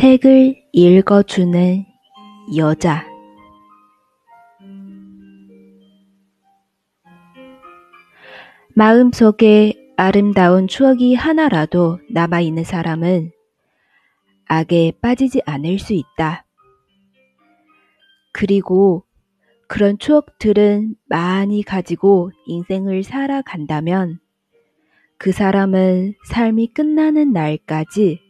책을 읽어주는 여자 마음속에 아름다운 추억이 하나라도 남아있는 사람은 악에 빠지지 않을 수 있다. 그리고 그런 추억들은 많이 가지고 인생을 살아간다면 그 사람은 삶이 끝나는 날까지